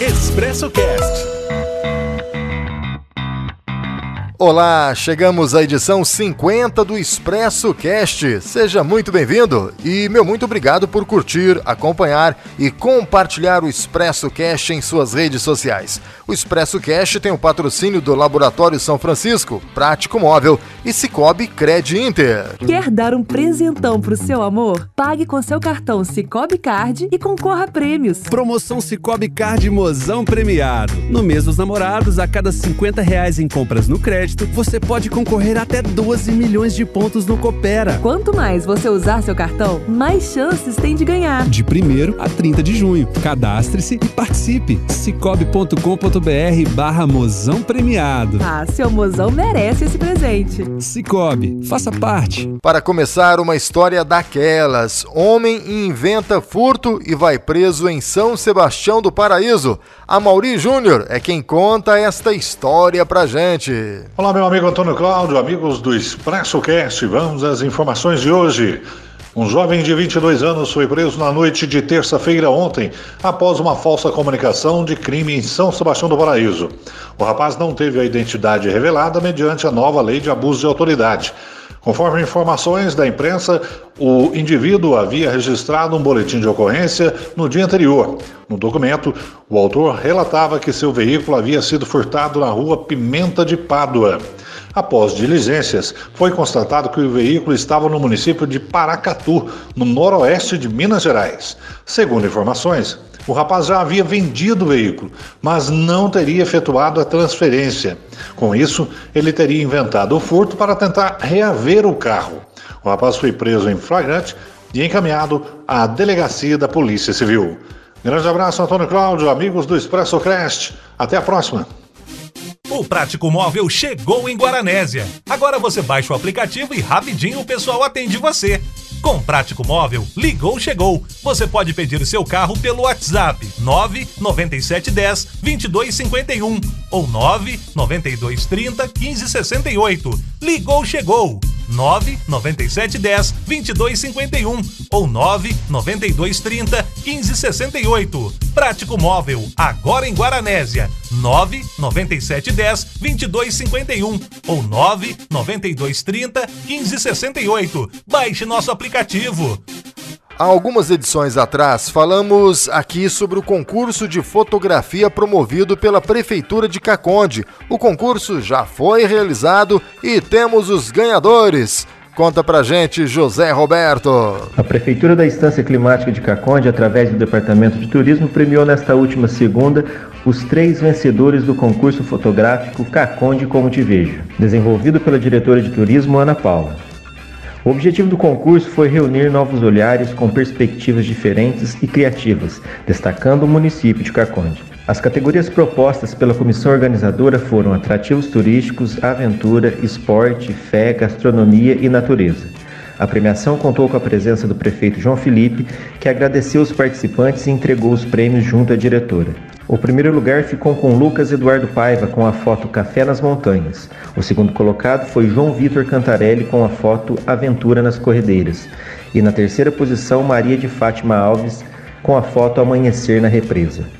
Expresso Cast. Olá, chegamos à edição 50 do Expresso Cast. Seja muito bem-vindo e meu muito obrigado por curtir, acompanhar e compartilhar o Expresso Cast em suas redes sociais. O Expresso Cast tem o patrocínio do Laboratório São Francisco, Prático Móvel e Cicobi Cred Inter. Quer dar um presentão pro seu amor? Pague com seu cartão Cicobi Card e concorra a prêmios. Promoção Cicobi Card Mozão Premiado. No mês dos namorados, a cada 50 reais em compras no crédito, você pode concorrer até 12 milhões de pontos no Coopera. Quanto mais você usar seu cartão, mais chances tem de ganhar. De 1 a 30 de junho. Cadastre-se e participe. cicobi.com.br barra mozão premiado. Ah, seu mozão merece esse presente. Cicobi, faça parte. Para começar, uma história daquelas. Homem inventa furto e vai preso em São Sebastião do Paraíso. A Mauri Júnior é quem conta esta história pra gente. Olá, meu amigo Antônio Cláudio, amigos do Expresso Cast. Vamos às informações de hoje. Um jovem de 22 anos foi preso na noite de terça-feira ontem, após uma falsa comunicação de crime em São Sebastião do Paraíso. O rapaz não teve a identidade revelada mediante a nova lei de abuso de autoridade. Conforme informações da imprensa, o indivíduo havia registrado um boletim de ocorrência no dia anterior. No documento, o autor relatava que seu veículo havia sido furtado na rua Pimenta de Pádua. Após diligências, foi constatado que o veículo estava no município de Paracatu, no noroeste de Minas Gerais. Segundo informações, o rapaz já havia vendido o veículo, mas não teria efetuado a transferência. Com isso, ele teria inventado o furto para tentar reaver o carro. O rapaz foi preso em flagrante e encaminhado à delegacia da Polícia Civil. Grande abraço, Antônio Cláudio, amigos do Expresso Crest. Até a próxima. O Prático Móvel chegou em Guaranésia. Agora você baixa o aplicativo e rapidinho o pessoal atende você. Com Prático Móvel, ligou, chegou. Você pode pedir seu carro pelo WhatsApp 99710 2251 ou 99230 1568. Ligou, chegou. 99710 2251 ou 99230 1568. Prático Móvel, agora em Guaranésia. 99710 2251 ou 99230 1568. Baixe nosso aplicativo. Há algumas edições atrás, falamos aqui sobre o concurso de fotografia promovido pela Prefeitura de Caconde. O concurso já foi realizado e temos os ganhadores. Conta pra gente, José Roberto. A Prefeitura da Estância Climática de Caconde, através do Departamento de Turismo, premiou nesta última segunda os três vencedores do concurso fotográfico Caconde Como Te Vejo, desenvolvido pela diretora de turismo Ana Paula. O objetivo do concurso foi reunir novos olhares com perspectivas diferentes e criativas, destacando o município de Caconde. As categorias propostas pela comissão organizadora foram atrativos turísticos, aventura, esporte, fé, gastronomia e natureza. A premiação contou com a presença do prefeito João Felipe, que agradeceu os participantes e entregou os prêmios junto à diretora. O primeiro lugar ficou com Lucas Eduardo Paiva com a foto Café nas Montanhas. O segundo colocado foi João Vitor Cantarelli com a foto Aventura nas Corredeiras. E na terceira posição, Maria de Fátima Alves com a foto Amanhecer na Represa.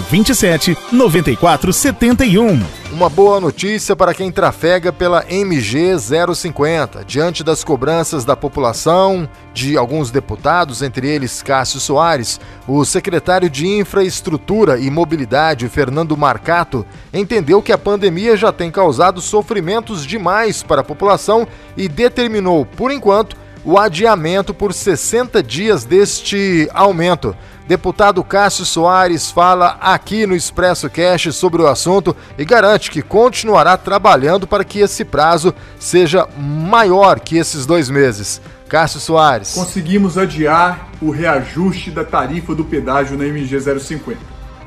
27 94 71. Uma boa notícia para quem trafega pela MG 050. Diante das cobranças da população, de alguns deputados, entre eles Cássio Soares, o secretário de Infraestrutura e Mobilidade, Fernando Marcato, entendeu que a pandemia já tem causado sofrimentos demais para a população e determinou, por enquanto, o adiamento por 60 dias deste aumento. Deputado Cássio Soares fala aqui no Expresso Cash sobre o assunto e garante que continuará trabalhando para que esse prazo seja maior que esses dois meses. Cássio Soares. Conseguimos adiar o reajuste da tarifa do pedágio na MG 050.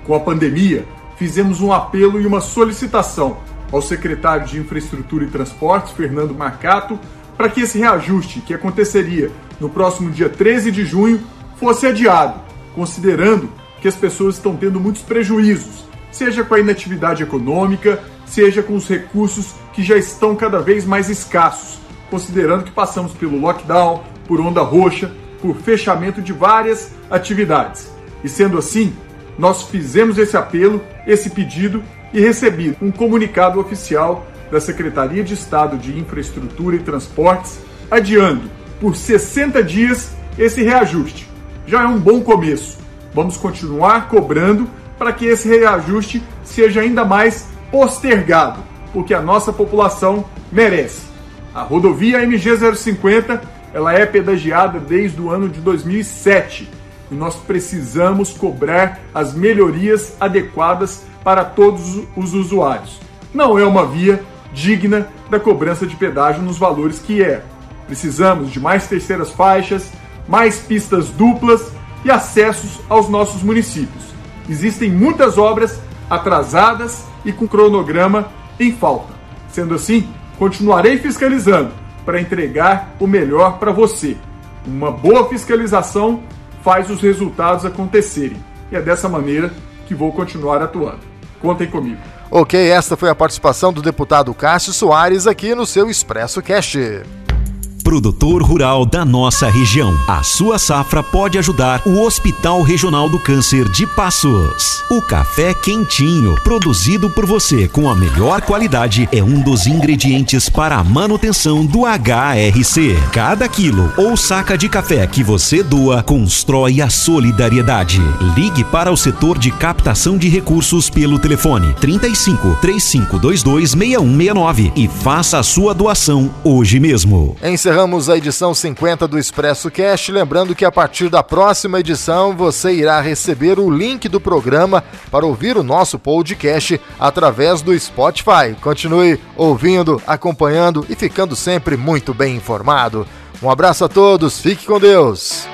Com a pandemia, fizemos um apelo e uma solicitação ao secretário de Infraestrutura e Transportes, Fernando Marcato, para que esse reajuste, que aconteceria no próximo dia 13 de junho, fosse adiado, considerando que as pessoas estão tendo muitos prejuízos, seja com a inatividade econômica, seja com os recursos que já estão cada vez mais escassos, considerando que passamos pelo lockdown, por onda roxa, por fechamento de várias atividades. E sendo assim, nós fizemos esse apelo, esse pedido e recebi um comunicado oficial da Secretaria de Estado de Infraestrutura e Transportes adiando por 60 dias esse reajuste. Já é um bom começo. Vamos continuar cobrando para que esse reajuste seja ainda mais postergado, porque a nossa população merece. A rodovia MG 050 ela é pedagiada desde o ano de 2007 e nós precisamos cobrar as melhorias adequadas para todos os usuários. Não é uma via digna da cobrança de pedágio nos valores que é. Precisamos de mais terceiras faixas, mais pistas duplas e acessos aos nossos municípios. Existem muitas obras atrasadas e com cronograma em falta. Sendo assim, continuarei fiscalizando para entregar o melhor para você. Uma boa fiscalização faz os resultados acontecerem. E é dessa maneira que vou continuar atuando. Contem comigo. Ok, esta foi a participação do deputado Cássio Soares aqui no seu Expresso Cast produtor rural da nossa região. A sua safra pode ajudar o Hospital Regional do Câncer de Passos. O café quentinho, produzido por você com a melhor qualidade, é um dos ingredientes para a manutenção do HRC. Cada quilo ou saca de café que você doa constrói a solidariedade. Ligue para o setor de captação de recursos pelo telefone 35 3522 6169 e faça a sua doação hoje mesmo. Encerrando encerramos a edição 50 do Expresso Cast. Lembrando que a partir da próxima edição você irá receber o link do programa para ouvir o nosso podcast através do Spotify. Continue ouvindo, acompanhando e ficando sempre muito bem informado. Um abraço a todos, fique com Deus.